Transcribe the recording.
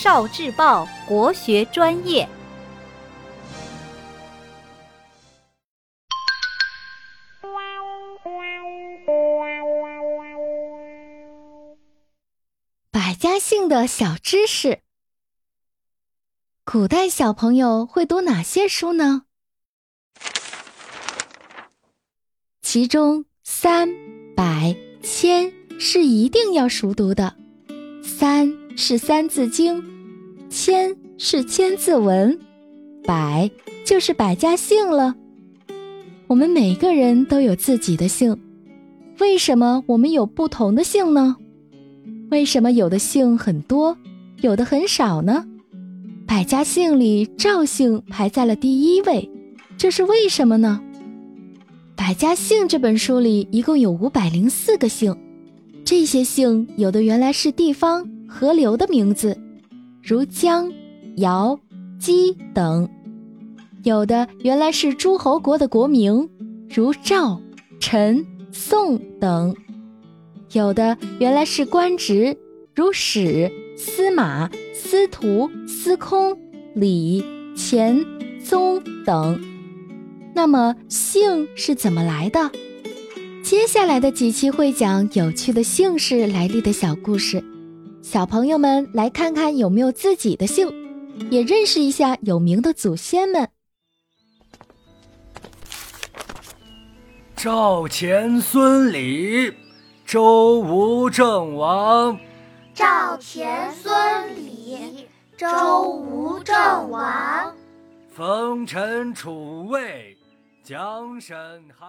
少智报国学专业。百家姓的小知识：古代小朋友会读哪些书呢？其中三、百、千是一定要熟读的。三是《三字经》，千是《千字文》，百就是百家姓了。我们每个人都有自己的姓，为什么我们有不同的姓呢？为什么有的姓很多，有的很少呢？百家姓里赵姓排在了第一位，这是为什么呢？《百家姓》这本书里一共有五百零四个姓。这些姓有的原来是地方河流的名字，如江、尧、姬等；有的原来是诸侯国的国名，如赵、陈、宋等；有的原来是官职，如史、司马、司徒、司空、李、钱、宗等。那么姓是怎么来的？接下来的几期会讲有趣的姓氏来历的小故事，小朋友们来看看有没有自己的姓，也认识一下有名的祖先们。赵钱孙李，周吴郑王。赵钱孙李，周吴郑王。冯陈楚卫，蒋沈韩。